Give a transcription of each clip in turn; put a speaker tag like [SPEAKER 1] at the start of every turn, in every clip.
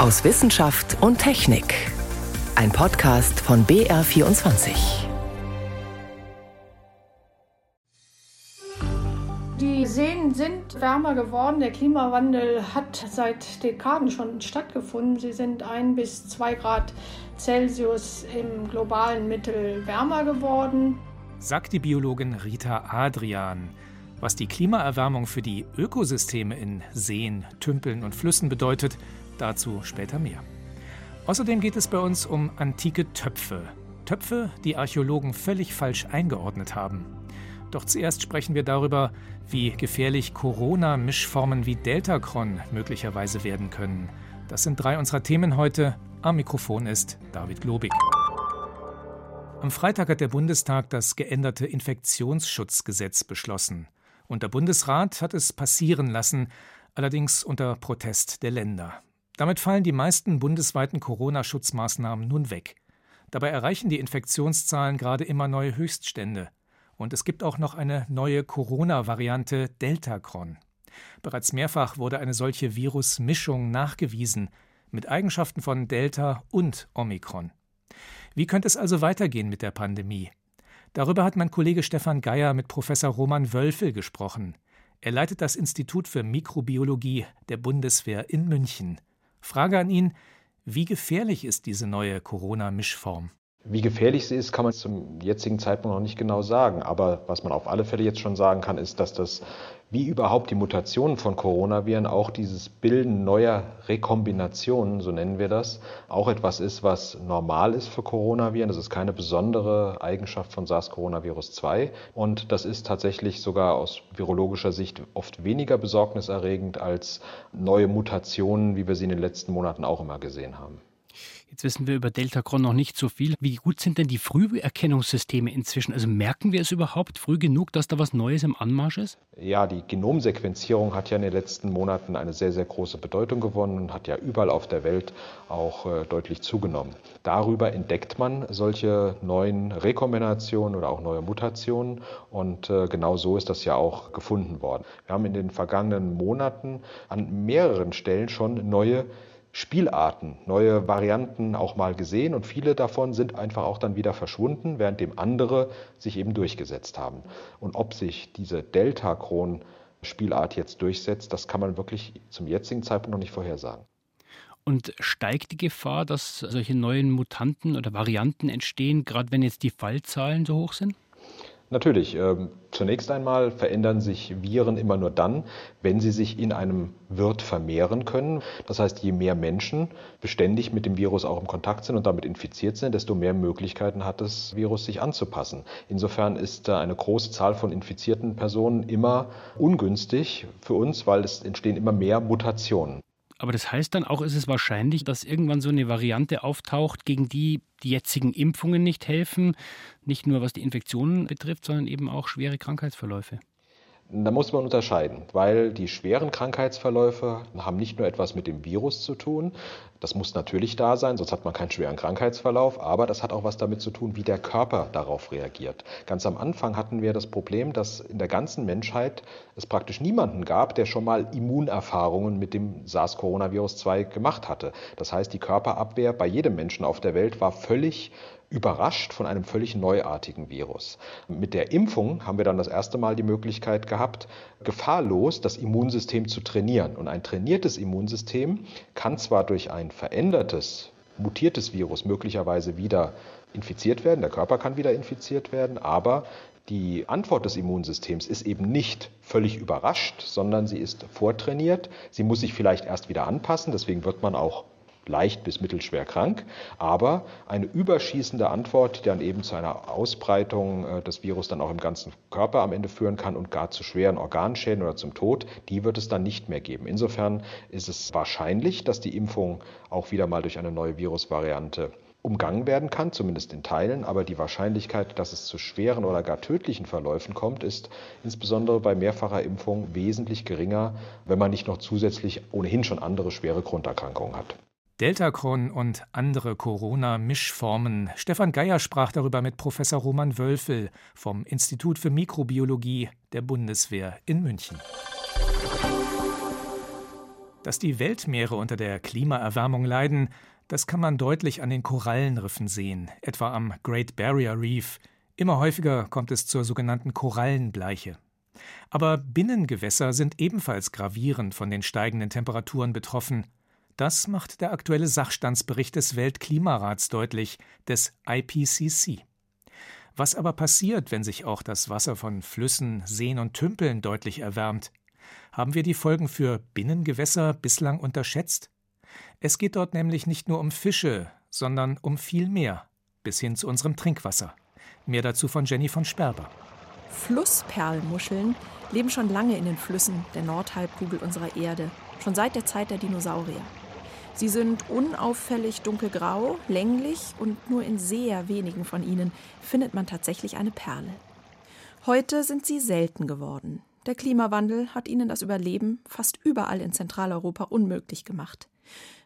[SPEAKER 1] aus Wissenschaft und Technik. Ein Podcast von BR24.
[SPEAKER 2] Die Seen sind wärmer geworden. Der Klimawandel hat seit Dekaden schon stattgefunden. Sie sind ein bis zwei Grad Celsius im globalen Mittel wärmer geworden.
[SPEAKER 3] Sagt die Biologin Rita Adrian. Was die Klimaerwärmung für die Ökosysteme in Seen, Tümpeln und Flüssen bedeutet, Dazu später mehr. Außerdem geht es bei uns um antike Töpfe. Töpfe, die Archäologen völlig falsch eingeordnet haben. Doch zuerst sprechen wir darüber, wie gefährlich Corona-Mischformen wie Deltacron möglicherweise werden können. Das sind drei unserer Themen heute. Am Mikrofon ist David Globig. Am Freitag hat der Bundestag das geänderte Infektionsschutzgesetz beschlossen. Und der Bundesrat hat es passieren lassen, allerdings unter Protest der Länder. Damit fallen die meisten bundesweiten Corona-Schutzmaßnahmen nun weg. Dabei erreichen die Infektionszahlen gerade immer neue Höchststände. Und es gibt auch noch eine neue Corona-Variante Deltacron. Bereits mehrfach wurde eine solche Virusmischung nachgewiesen, mit Eigenschaften von Delta und Omikron. Wie könnte es also weitergehen mit der Pandemie? Darüber hat mein Kollege Stefan Geier mit Professor Roman Wölfel gesprochen. Er leitet das Institut für Mikrobiologie der Bundeswehr in München. Frage an ihn, wie gefährlich ist diese neue Corona-Mischform?
[SPEAKER 4] Wie gefährlich sie ist, kann man zum jetzigen Zeitpunkt noch nicht genau sagen. Aber was man auf alle Fälle jetzt schon sagen kann, ist, dass das wie überhaupt die Mutationen von Coronaviren auch dieses Bilden neuer Rekombinationen, so nennen wir das, auch etwas ist, was normal ist für Coronaviren. Das ist keine besondere Eigenschaft von SARS-Coronavirus 2 und das ist tatsächlich sogar aus virologischer Sicht oft weniger besorgniserregend als neue Mutationen, wie wir sie in den letzten Monaten auch immer gesehen haben.
[SPEAKER 5] Jetzt wissen wir über Deltacron noch nicht so viel. Wie gut sind denn die Früherkennungssysteme inzwischen? Also merken wir es überhaupt früh genug, dass da was Neues im Anmarsch ist?
[SPEAKER 4] Ja, die Genomsequenzierung hat ja in den letzten Monaten eine sehr, sehr große Bedeutung gewonnen und hat ja überall auf der Welt auch äh, deutlich zugenommen. Darüber entdeckt man solche neuen Rekombinationen oder auch neue Mutationen und äh, genau so ist das ja auch gefunden worden. Wir haben in den vergangenen Monaten an mehreren Stellen schon neue Spielarten, neue Varianten auch mal gesehen und viele davon sind einfach auch dann wieder verschwunden, währenddem andere sich eben durchgesetzt haben. Und ob sich diese Delta-Kron-Spielart jetzt durchsetzt, das kann man wirklich zum jetzigen Zeitpunkt noch nicht vorhersagen.
[SPEAKER 5] Und steigt die Gefahr, dass solche neuen Mutanten oder Varianten entstehen, gerade wenn jetzt die Fallzahlen so hoch sind?
[SPEAKER 4] Natürlich. Ähm, zunächst einmal verändern sich Viren immer nur dann, wenn sie sich in einem Wirt vermehren können. Das heißt, je mehr Menschen beständig mit dem Virus auch im Kontakt sind und damit infiziert sind, desto mehr Möglichkeiten hat das Virus, sich anzupassen. Insofern ist eine große Zahl von infizierten Personen immer ungünstig für uns, weil es entstehen immer mehr Mutationen.
[SPEAKER 5] Aber das heißt dann auch, ist es wahrscheinlich, dass irgendwann so eine Variante auftaucht, gegen die die jetzigen Impfungen nicht helfen, nicht nur was die Infektionen betrifft, sondern eben auch schwere Krankheitsverläufe.
[SPEAKER 4] Da muss man unterscheiden, weil die schweren Krankheitsverläufe haben nicht nur etwas mit dem Virus zu tun, das muss natürlich da sein, sonst hat man keinen schweren Krankheitsverlauf, aber das hat auch was damit zu tun, wie der Körper darauf reagiert. Ganz am Anfang hatten wir das Problem, dass in der ganzen Menschheit es praktisch niemanden gab, der schon mal Immunerfahrungen mit dem SARS-Coronavirus 2 gemacht hatte. Das heißt, die Körperabwehr bei jedem Menschen auf der Welt war völlig überrascht von einem völlig neuartigen Virus. Mit der Impfung haben wir dann das erste Mal die Möglichkeit gehabt, gefahrlos das Immunsystem zu trainieren. Und ein trainiertes Immunsystem kann zwar durch ein verändertes, mutiertes Virus möglicherweise wieder infiziert werden, der Körper kann wieder infiziert werden, aber die Antwort des Immunsystems ist eben nicht völlig überrascht, sondern sie ist vortrainiert. Sie muss sich vielleicht erst wieder anpassen, deswegen wird man auch leicht bis mittelschwer krank, aber eine überschießende Antwort, die dann eben zu einer Ausbreitung äh, des Virus dann auch im ganzen Körper am Ende führen kann und gar zu schweren Organschäden oder zum Tod, die wird es dann nicht mehr geben. Insofern ist es wahrscheinlich, dass die Impfung auch wieder mal durch eine neue Virusvariante umgangen werden kann, zumindest in Teilen, aber die Wahrscheinlichkeit, dass es zu schweren oder gar tödlichen Verläufen kommt, ist insbesondere bei mehrfacher Impfung wesentlich geringer, wenn man nicht noch zusätzlich ohnehin schon andere schwere Grunderkrankungen hat.
[SPEAKER 3] Deltacron und andere Corona-Mischformen. Stefan Geier sprach darüber mit Professor Roman Wölfel vom Institut für Mikrobiologie der Bundeswehr in München. Dass die Weltmeere unter der Klimaerwärmung leiden, das kann man deutlich an den Korallenriffen sehen, etwa am Great Barrier Reef. Immer häufiger kommt es zur sogenannten Korallenbleiche. Aber Binnengewässer sind ebenfalls gravierend von den steigenden Temperaturen betroffen. Das macht der aktuelle Sachstandsbericht des Weltklimarats deutlich, des IPCC. Was aber passiert, wenn sich auch das Wasser von Flüssen, Seen und Tümpeln deutlich erwärmt? Haben wir die Folgen für Binnengewässer bislang unterschätzt? Es geht dort nämlich nicht nur um Fische, sondern um viel mehr, bis hin zu unserem Trinkwasser. Mehr dazu von Jenny von Sperber.
[SPEAKER 6] Flussperlmuscheln leben schon lange in den Flüssen der Nordhalbkugel unserer Erde, schon seit der Zeit der Dinosaurier. Sie sind unauffällig dunkelgrau, länglich und nur in sehr wenigen von ihnen findet man tatsächlich eine Perle. Heute sind sie selten geworden. Der Klimawandel hat ihnen das Überleben fast überall in Zentraleuropa unmöglich gemacht.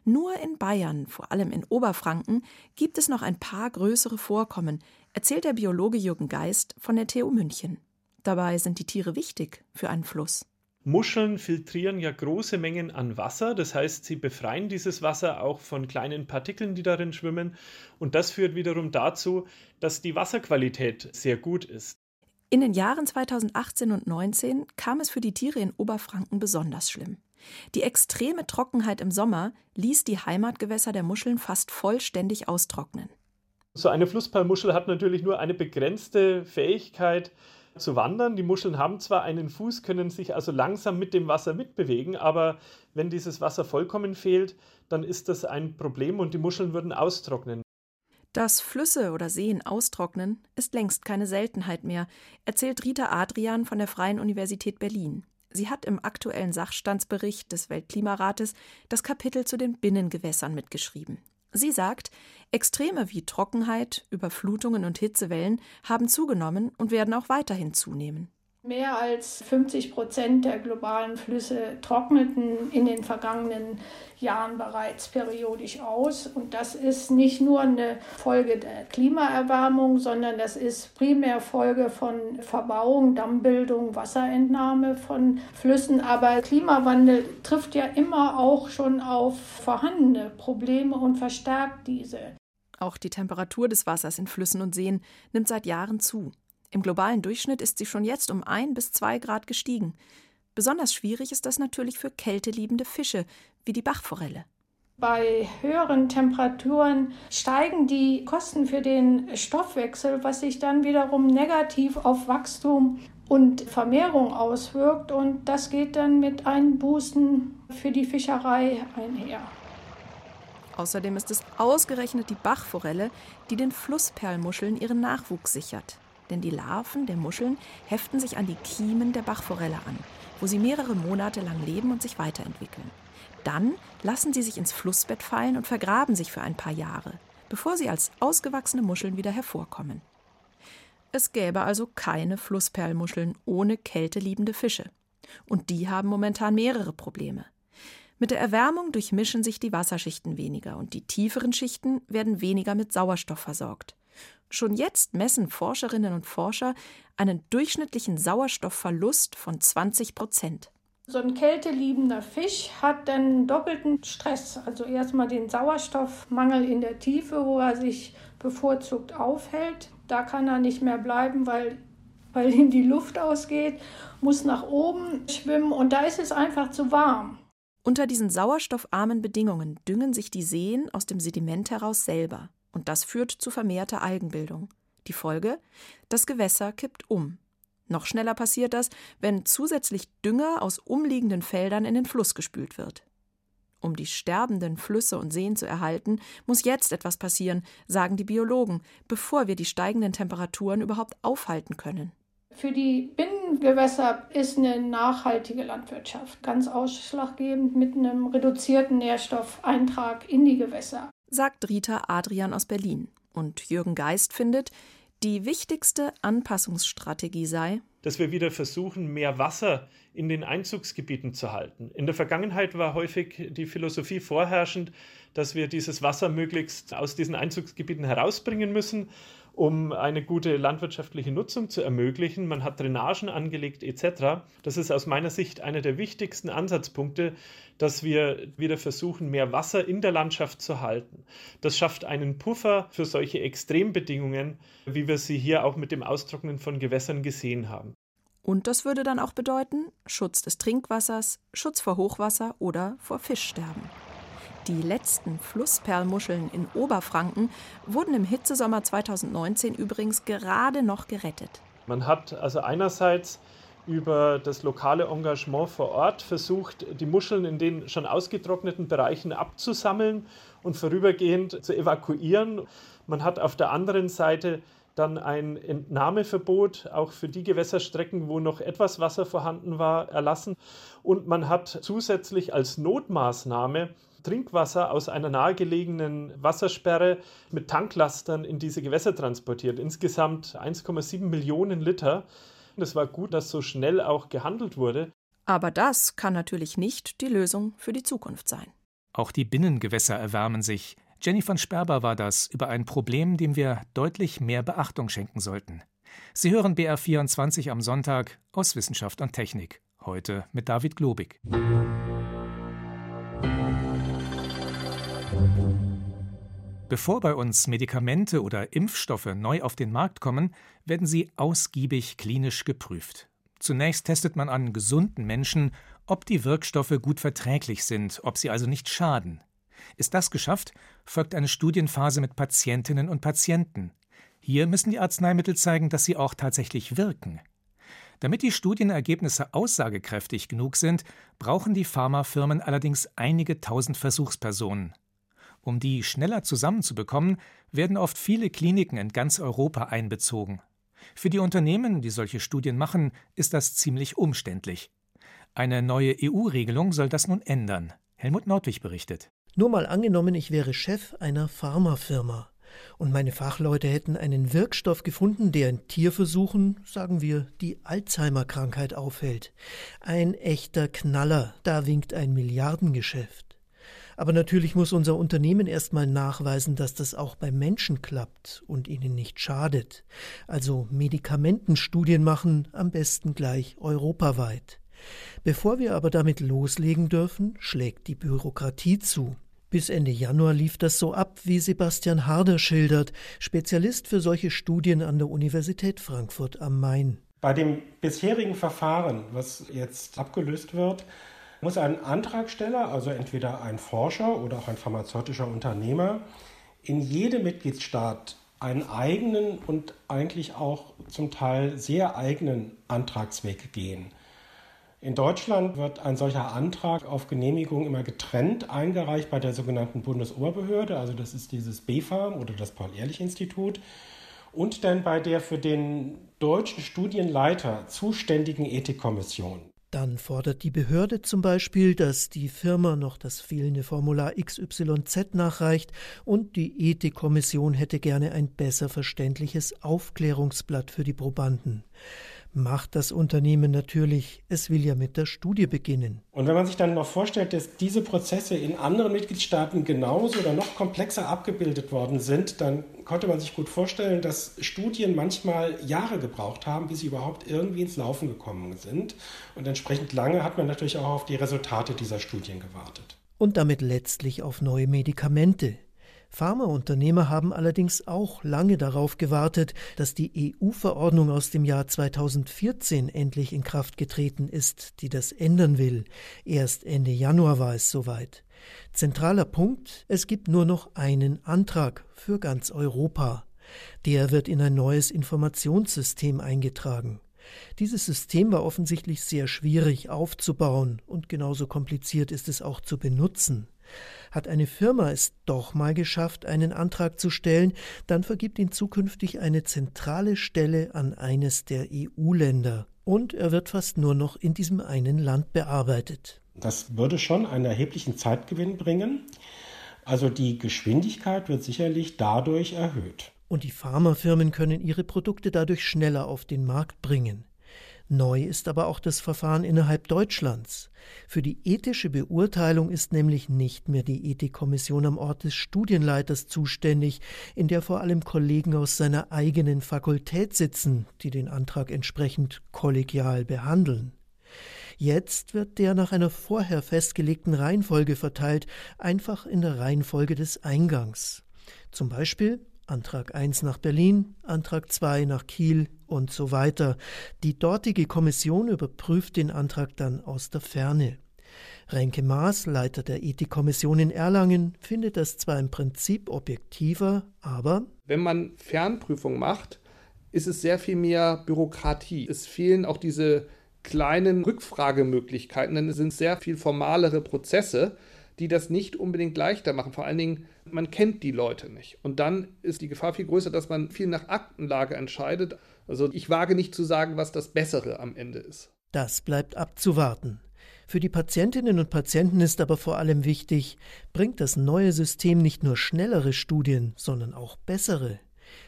[SPEAKER 6] Nur in Bayern, vor allem in Oberfranken, gibt es noch ein paar größere Vorkommen, erzählt der Biologe Jürgen Geist von der TU München. Dabei sind die Tiere wichtig für einen Fluss.
[SPEAKER 7] Muscheln filtrieren ja große Mengen an Wasser, das heißt, sie befreien dieses Wasser auch von kleinen Partikeln, die darin schwimmen, und das führt wiederum dazu, dass die Wasserqualität sehr gut ist.
[SPEAKER 6] In den Jahren 2018 und 2019 kam es für die Tiere in Oberfranken besonders schlimm. Die extreme Trockenheit im Sommer ließ die Heimatgewässer der Muscheln fast vollständig austrocknen.
[SPEAKER 7] So eine Flussperlmuschel hat natürlich nur eine begrenzte Fähigkeit zu wandern. Die Muscheln haben zwar einen Fuß, können sich also langsam mit dem Wasser mitbewegen, aber wenn dieses Wasser vollkommen fehlt, dann ist das ein Problem und die Muscheln würden austrocknen.
[SPEAKER 6] Dass Flüsse oder Seen austrocknen, ist längst keine Seltenheit mehr, erzählt Rita Adrian von der Freien Universität Berlin. Sie hat im aktuellen Sachstandsbericht des Weltklimarates das Kapitel zu den Binnengewässern mitgeschrieben. Sie sagt, Extreme wie Trockenheit, Überflutungen und Hitzewellen haben zugenommen und werden auch weiterhin zunehmen.
[SPEAKER 2] Mehr als 50 Prozent der globalen Flüsse trockneten in den vergangenen Jahren bereits periodisch aus. Und das ist nicht nur eine Folge der Klimaerwärmung, sondern das ist primär Folge von Verbauung, Dammbildung, Wasserentnahme von Flüssen. Aber Klimawandel trifft ja immer auch schon auf vorhandene Probleme und verstärkt diese.
[SPEAKER 6] Auch die Temperatur des Wassers in Flüssen und Seen nimmt seit Jahren zu. Im globalen Durchschnitt ist sie schon jetzt um ein bis zwei Grad gestiegen. Besonders schwierig ist das natürlich für kälteliebende Fische, wie die Bachforelle.
[SPEAKER 2] Bei höheren Temperaturen steigen die Kosten für den Stoffwechsel, was sich dann wiederum negativ auf Wachstum und Vermehrung auswirkt. Und das geht dann mit Einbußen für die Fischerei einher.
[SPEAKER 6] Außerdem ist es ausgerechnet die Bachforelle, die den Flussperlmuscheln ihren Nachwuchs sichert denn die Larven der Muscheln heften sich an die Kiemen der Bachforelle an, wo sie mehrere Monate lang leben und sich weiterentwickeln. Dann lassen sie sich ins Flussbett fallen und vergraben sich für ein paar Jahre, bevor sie als ausgewachsene Muscheln wieder hervorkommen. Es gäbe also keine Flussperlmuscheln ohne kälteliebende Fische. Und die haben momentan mehrere Probleme. Mit der Erwärmung durchmischen sich die Wasserschichten weniger und die tieferen Schichten werden weniger mit Sauerstoff versorgt. Schon jetzt messen Forscherinnen und Forscher einen durchschnittlichen Sauerstoffverlust von 20 Prozent.
[SPEAKER 2] So ein kälteliebender Fisch hat dann doppelten Stress. Also erstmal den Sauerstoffmangel in der Tiefe, wo er sich bevorzugt aufhält. Da kann er nicht mehr bleiben, weil, weil ihm die Luft ausgeht, muss nach oben schwimmen und da ist es einfach zu warm.
[SPEAKER 6] Unter diesen sauerstoffarmen Bedingungen düngen sich die Seen aus dem Sediment heraus selber. Und das führt zu vermehrter Algenbildung. Die Folge? Das Gewässer kippt um. Noch schneller passiert das, wenn zusätzlich Dünger aus umliegenden Feldern in den Fluss gespült wird. Um die sterbenden Flüsse und Seen zu erhalten, muss jetzt etwas passieren, sagen die Biologen, bevor wir die steigenden Temperaturen überhaupt aufhalten können.
[SPEAKER 2] Für die Binnengewässer ist eine nachhaltige Landwirtschaft ganz ausschlaggebend mit einem reduzierten Nährstoffeintrag in die Gewässer
[SPEAKER 6] sagt Rita Adrian aus Berlin. Und Jürgen Geist findet, die wichtigste Anpassungsstrategie sei,
[SPEAKER 7] dass wir wieder versuchen, mehr Wasser in den Einzugsgebieten zu halten. In der Vergangenheit war häufig die Philosophie vorherrschend, dass wir dieses Wasser möglichst aus diesen Einzugsgebieten herausbringen müssen. Um eine gute landwirtschaftliche Nutzung zu ermöglichen. Man hat Drainagen angelegt etc. Das ist aus meiner Sicht einer der wichtigsten Ansatzpunkte, dass wir wieder versuchen, mehr Wasser in der Landschaft zu halten. Das schafft einen Puffer für solche Extrembedingungen, wie wir sie hier auch mit dem Austrocknen von Gewässern gesehen haben.
[SPEAKER 6] Und das würde dann auch bedeuten Schutz des Trinkwassers, Schutz vor Hochwasser oder vor Fischsterben. Die letzten Flussperlmuscheln in Oberfranken wurden im Hitzesommer 2019 übrigens gerade noch gerettet.
[SPEAKER 7] Man hat also einerseits über das lokale Engagement vor Ort versucht, die Muscheln in den schon ausgetrockneten Bereichen abzusammeln und vorübergehend zu evakuieren. Man hat auf der anderen Seite dann ein Entnahmeverbot auch für die Gewässerstrecken, wo noch etwas Wasser vorhanden war, erlassen. Und man hat zusätzlich als Notmaßnahme Trinkwasser aus einer nahegelegenen Wassersperre mit Tanklastern in diese Gewässer transportiert. Insgesamt 1,7 Millionen Liter. Es war gut, dass so schnell auch gehandelt wurde.
[SPEAKER 6] Aber das kann natürlich nicht die Lösung für die Zukunft sein.
[SPEAKER 3] Auch die Binnengewässer erwärmen sich. Jenny von Sperber war das über ein Problem, dem wir deutlich mehr Beachtung schenken sollten. Sie hören BR24 am Sonntag aus Wissenschaft und Technik. Heute mit David Globig. Bevor bei uns Medikamente oder Impfstoffe neu auf den Markt kommen, werden sie ausgiebig klinisch geprüft. Zunächst testet man an gesunden Menschen, ob die Wirkstoffe gut verträglich sind, ob sie also nicht schaden. Ist das geschafft, folgt eine Studienphase mit Patientinnen und Patienten. Hier müssen die Arzneimittel zeigen, dass sie auch tatsächlich wirken. Damit die Studienergebnisse aussagekräftig genug sind, brauchen die Pharmafirmen allerdings einige tausend Versuchspersonen. Um die schneller zusammenzubekommen, werden oft viele Kliniken in ganz Europa einbezogen. Für die Unternehmen, die solche Studien machen, ist das ziemlich umständlich. Eine neue EU-Regelung soll das nun ändern. Helmut Nordwig berichtet.
[SPEAKER 8] Nur mal angenommen, ich wäre Chef einer Pharmafirma und meine Fachleute hätten einen Wirkstoff gefunden, der in Tierversuchen, sagen wir, die Alzheimer-Krankheit aufhält. Ein echter Knaller, da winkt ein Milliardengeschäft. Aber natürlich muss unser Unternehmen erstmal nachweisen, dass das auch bei Menschen klappt und ihnen nicht schadet. Also Medikamentenstudien machen, am besten gleich europaweit. Bevor wir aber damit loslegen dürfen, schlägt die Bürokratie zu. Bis Ende Januar lief das so ab, wie Sebastian Harder schildert, Spezialist für solche Studien an der Universität Frankfurt am Main.
[SPEAKER 9] Bei dem bisherigen Verfahren, was jetzt abgelöst wird, muss ein Antragsteller, also entweder ein Forscher oder auch ein pharmazeutischer Unternehmer, in jedem Mitgliedstaat einen eigenen und eigentlich auch zum Teil sehr eigenen Antragsweg gehen. In Deutschland wird ein solcher Antrag auf Genehmigung immer getrennt eingereicht bei der sogenannten Bundesoberbehörde, also das ist dieses BfArM oder das Paul-Ehrlich-Institut, und dann bei der für den deutschen Studienleiter zuständigen Ethikkommission.
[SPEAKER 8] Dann fordert die Behörde zum Beispiel, dass die Firma noch das fehlende Formular XYZ nachreicht und die Ethikkommission hätte gerne ein besser verständliches Aufklärungsblatt für die Probanden macht das Unternehmen natürlich. Es will ja mit der Studie beginnen.
[SPEAKER 9] Und wenn man sich dann noch vorstellt, dass diese Prozesse in anderen Mitgliedstaaten genauso oder noch komplexer abgebildet worden sind, dann konnte man sich gut vorstellen, dass Studien manchmal Jahre gebraucht haben, bis sie überhaupt irgendwie ins Laufen gekommen sind. Und entsprechend lange hat man natürlich auch auf die Resultate dieser Studien gewartet.
[SPEAKER 8] Und damit letztlich auf neue Medikamente, Pharmaunternehmer haben allerdings auch lange darauf gewartet, dass die EU-Verordnung aus dem Jahr 2014 endlich in Kraft getreten ist, die das ändern will. Erst Ende Januar war es soweit. Zentraler Punkt, es gibt nur noch einen Antrag für ganz Europa. Der wird in ein neues Informationssystem eingetragen. Dieses System war offensichtlich sehr schwierig aufzubauen und genauso kompliziert ist es auch zu benutzen. Hat eine Firma es doch mal geschafft, einen Antrag zu stellen, dann vergibt ihn zukünftig eine zentrale Stelle an eines der EU-Länder. Und er wird fast nur noch in diesem einen Land bearbeitet.
[SPEAKER 9] Das würde schon einen erheblichen Zeitgewinn bringen. Also die Geschwindigkeit wird sicherlich dadurch erhöht.
[SPEAKER 8] Und die Pharmafirmen können ihre Produkte dadurch schneller auf den Markt bringen. Neu ist aber auch das Verfahren innerhalb Deutschlands. Für die ethische Beurteilung ist nämlich nicht mehr die Ethikkommission am Ort des Studienleiters zuständig, in der vor allem Kollegen aus seiner eigenen Fakultät sitzen, die den Antrag entsprechend kollegial behandeln. Jetzt wird der nach einer vorher festgelegten Reihenfolge verteilt, einfach in der Reihenfolge des Eingangs. Zum Beispiel Antrag 1 nach Berlin, Antrag 2 nach Kiel und so weiter. Die dortige Kommission überprüft den Antrag dann aus der Ferne. Renke Maas, Leiter der Ethikkommission in Erlangen, findet das zwar im Prinzip objektiver, aber
[SPEAKER 10] wenn man Fernprüfung macht, ist es sehr viel mehr Bürokratie. Es fehlen auch diese kleinen Rückfragemöglichkeiten, denn es sind sehr viel formalere Prozesse die das nicht unbedingt leichter machen. Vor allen Dingen, man kennt die Leute nicht. Und dann ist die Gefahr viel größer, dass man viel nach Aktenlage entscheidet. Also ich wage nicht zu sagen, was das Bessere am Ende ist.
[SPEAKER 8] Das bleibt abzuwarten. Für die Patientinnen und Patienten ist aber vor allem wichtig, bringt das neue System nicht nur schnellere Studien, sondern auch bessere.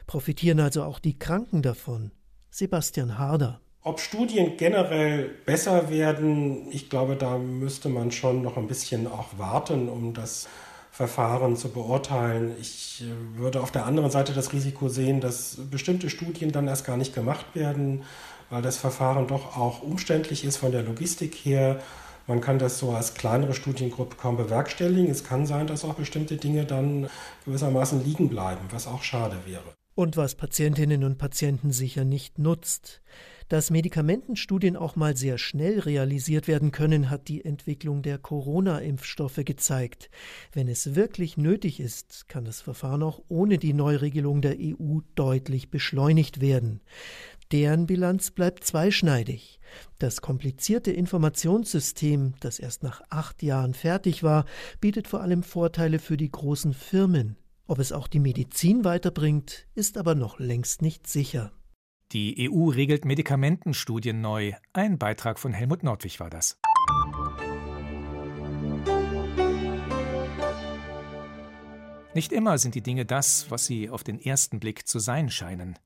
[SPEAKER 8] Profitieren also auch die Kranken davon? Sebastian Harder.
[SPEAKER 9] Ob Studien generell besser werden, ich glaube, da müsste man schon noch ein bisschen auch warten, um das Verfahren zu beurteilen. Ich äh, würde auf der anderen Seite das Risiko sehen, dass bestimmte Studien dann erst gar nicht gemacht werden, weil das Verfahren doch auch umständlich ist von der Logistik her. Man kann das so als kleinere Studiengruppe kaum bewerkstelligen. Es kann sein, dass auch bestimmte Dinge dann gewissermaßen liegen bleiben, was auch schade wäre.
[SPEAKER 8] Und was Patientinnen und Patienten sicher nicht nutzt. Dass Medikamentenstudien auch mal sehr schnell realisiert werden können, hat die Entwicklung der Corona-Impfstoffe gezeigt. Wenn es wirklich nötig ist, kann das Verfahren auch ohne die Neuregelung der EU deutlich beschleunigt werden. Deren Bilanz bleibt zweischneidig. Das komplizierte Informationssystem, das erst nach acht Jahren fertig war, bietet vor allem Vorteile für die großen Firmen. Ob es auch die Medizin weiterbringt, ist aber noch längst nicht sicher.
[SPEAKER 3] Die EU regelt Medikamentenstudien neu. Ein Beitrag von Helmut Nordwig war das. Nicht immer sind die Dinge das, was sie auf den ersten Blick zu sein scheinen.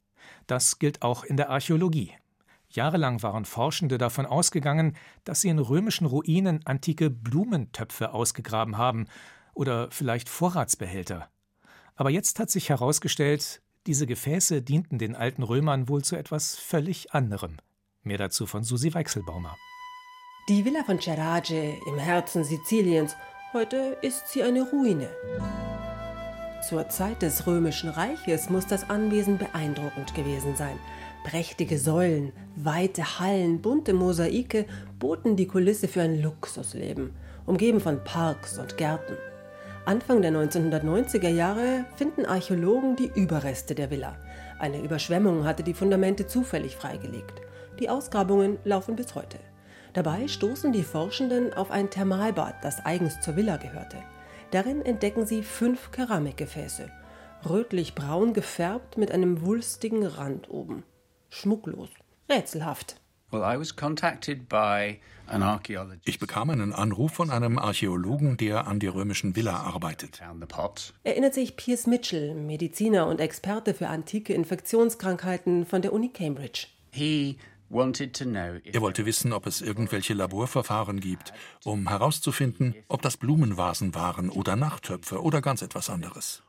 [SPEAKER 3] Das gilt auch in der Archäologie. Jahrelang waren Forschende davon ausgegangen, dass sie in römischen Ruinen antike Blumentöpfe ausgegraben haben oder vielleicht Vorratsbehälter. Aber jetzt hat sich herausgestellt, diese Gefäße dienten den alten Römern wohl zu etwas völlig anderem. Mehr dazu von Susi Weichselbaumer.
[SPEAKER 11] Die Villa von Cerage im Herzen Siziliens, heute ist sie eine Ruine. Zur Zeit des Römischen Reiches muss das Anwesen beeindruckend gewesen sein. Prächtige Säulen, weite Hallen, bunte Mosaike boten die Kulisse für ein Luxusleben, umgeben von Parks und Gärten. Anfang der 1990er Jahre finden Archäologen die Überreste der Villa. Eine Überschwemmung hatte die Fundamente zufällig freigelegt. Die Ausgrabungen laufen bis heute. Dabei stoßen die Forschenden auf ein Thermalbad, das eigens zur Villa gehörte. Darin entdecken sie fünf Keramikgefäße, rötlich-braun gefärbt mit einem wulstigen Rand oben. Schmucklos, rätselhaft.
[SPEAKER 12] Ich bekam einen Anruf von einem Archäologen, der an der römischen Villa arbeitet.
[SPEAKER 11] Erinnert sich Piers Mitchell, Mediziner und Experte für antike Infektionskrankheiten von der Uni Cambridge.
[SPEAKER 12] Er wollte wissen, ob es irgendwelche Laborverfahren gibt, um herauszufinden, ob das Blumenvasen waren oder Nachttöpfe oder ganz etwas anderes.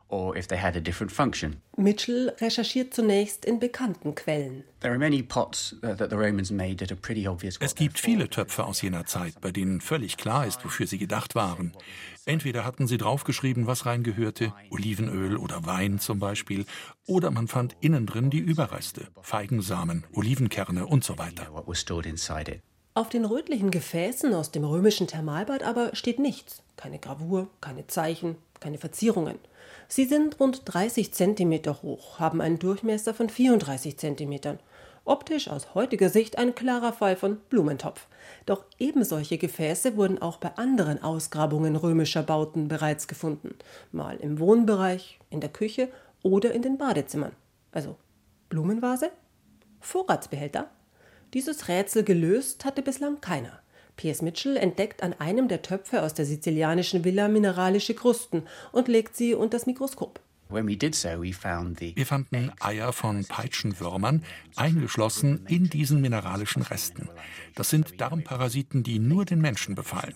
[SPEAKER 11] Mitchell recherchiert zunächst in bekannten Quellen. Uh,
[SPEAKER 12] es gibt viele Töpfe aus jener Zeit, bei denen völlig klar ist, wofür sie gedacht waren. Entweder hatten sie draufgeschrieben, was reingehörte, Olivenöl oder Wein zum Beispiel, oder man fand innen drin die Überreste, Feigensamen, Olivenkerne und so weiter.
[SPEAKER 11] Auf den rötlichen Gefäßen aus dem römischen Thermalbad aber steht nichts. Keine Gravur, keine Zeichen, keine Verzierungen. Sie sind rund 30 cm hoch, haben einen Durchmesser von 34 cm. Optisch aus heutiger Sicht ein klarer Fall von Blumentopf. Doch ebensolche Gefäße wurden auch bei anderen Ausgrabungen römischer Bauten bereits gefunden. Mal im Wohnbereich, in der Küche oder in den Badezimmern. Also Blumenvase? Vorratsbehälter? Dieses Rätsel gelöst hatte bislang keiner. Piers Mitchell entdeckt an einem der Töpfe aus der sizilianischen Villa mineralische Krusten und legt sie unter das Mikroskop.
[SPEAKER 12] Wir fanden Eier von Peitschenwürmern eingeschlossen in diesen mineralischen Resten. Das sind Darmparasiten, die nur den Menschen befallen.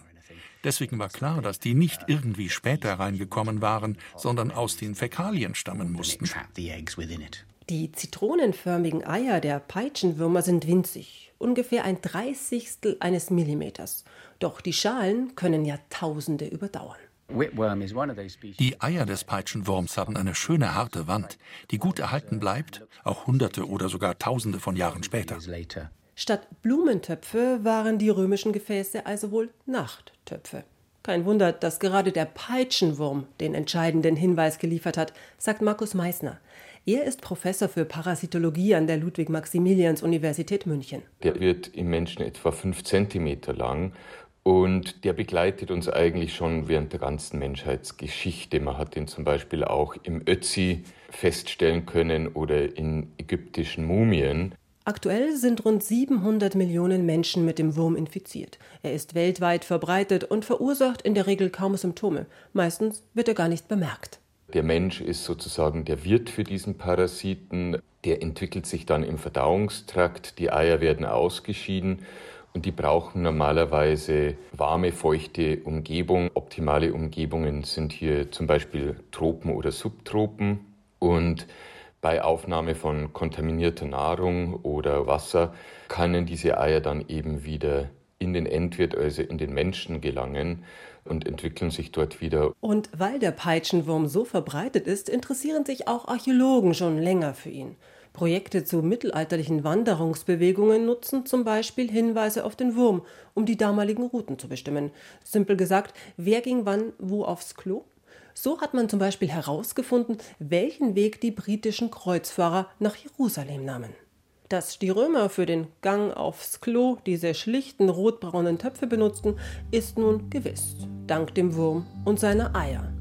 [SPEAKER 12] Deswegen war klar, dass die nicht irgendwie später reingekommen waren, sondern aus den Fäkalien stammen mussten.
[SPEAKER 11] Die zitronenförmigen Eier der Peitschenwürmer sind winzig, ungefähr ein Dreißigstel eines Millimeters. Doch die Schalen können Jahrtausende überdauern.
[SPEAKER 12] Die Eier des Peitschenwurms haben eine schöne harte Wand, die gut erhalten bleibt, auch Hunderte oder sogar Tausende von Jahren später.
[SPEAKER 11] Statt Blumentöpfe waren die römischen Gefäße also wohl Nachttöpfe. Kein Wunder, dass gerade der Peitschenwurm den entscheidenden Hinweis geliefert hat, sagt Markus Meissner. Er ist Professor für Parasitologie an der Ludwig-Maximilians-Universität München.
[SPEAKER 13] Der wird im Menschen etwa fünf Zentimeter lang und der begleitet uns eigentlich schon während der ganzen Menschheitsgeschichte. Man hat ihn zum Beispiel auch im Ötzi feststellen können oder in ägyptischen Mumien.
[SPEAKER 11] Aktuell sind rund 700 Millionen Menschen mit dem Wurm infiziert. Er ist weltweit verbreitet und verursacht in der Regel kaum Symptome. Meistens wird er gar nicht bemerkt.
[SPEAKER 13] Der Mensch ist sozusagen der Wirt für diesen Parasiten. Der entwickelt sich dann im Verdauungstrakt. Die Eier werden ausgeschieden und die brauchen normalerweise warme, feuchte Umgebung. Optimale Umgebungen sind hier zum Beispiel Tropen oder Subtropen. Und bei Aufnahme von kontaminierter Nahrung oder Wasser können diese Eier dann eben wieder in den Endwirt, also in den Menschen gelangen und entwickeln sich dort wieder.
[SPEAKER 11] Und weil der Peitschenwurm so verbreitet ist, interessieren sich auch Archäologen schon länger für ihn. Projekte zu mittelalterlichen Wanderungsbewegungen nutzen zum Beispiel Hinweise auf den Wurm, um die damaligen Routen zu bestimmen. Simpel gesagt, wer ging wann wo aufs Klo? So hat man zum Beispiel herausgefunden, welchen Weg die britischen Kreuzfahrer nach Jerusalem nahmen. Dass die Römer für den Gang aufs Klo diese schlichten rotbraunen Töpfe benutzten, ist nun gewiss, dank dem Wurm und seiner Eier.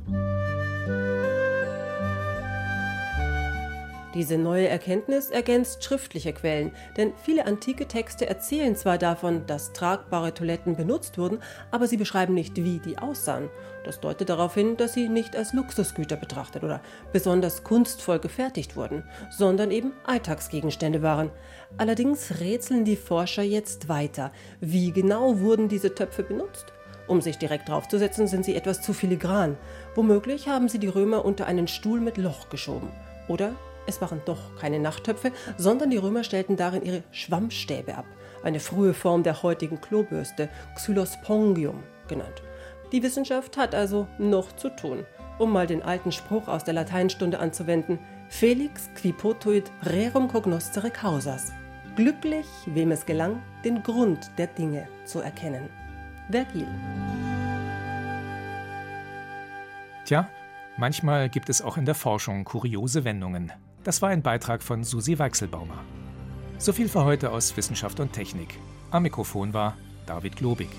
[SPEAKER 11] Diese neue Erkenntnis ergänzt schriftliche Quellen, denn viele antike Texte erzählen zwar davon, dass tragbare Toiletten benutzt wurden, aber sie beschreiben nicht, wie die aussahen. Das deutet darauf hin, dass sie nicht als Luxusgüter betrachtet oder besonders kunstvoll gefertigt wurden, sondern eben Alltagsgegenstände waren. Allerdings rätseln die Forscher jetzt weiter. Wie genau wurden diese Töpfe benutzt? Um sich direkt draufzusetzen, sind sie etwas zu filigran. Womöglich haben sie die Römer unter einen Stuhl mit Loch geschoben. Oder es waren doch keine Nachttöpfe, sondern die Römer stellten darin ihre Schwammstäbe ab, eine frühe Form der heutigen Klobürste, Xylospongium genannt. Die Wissenschaft hat also noch zu tun, um mal den alten Spruch aus der Lateinstunde anzuwenden: Felix qui potuit rerum cognoscere causas. Glücklich, wem es gelang, den Grund der Dinge zu erkennen. Vergil.
[SPEAKER 3] Tja, manchmal gibt es auch in der Forschung kuriose Wendungen. Das war ein Beitrag von Susi Weichselbaumer. So viel für heute aus Wissenschaft und Technik. Am Mikrofon war David Globig.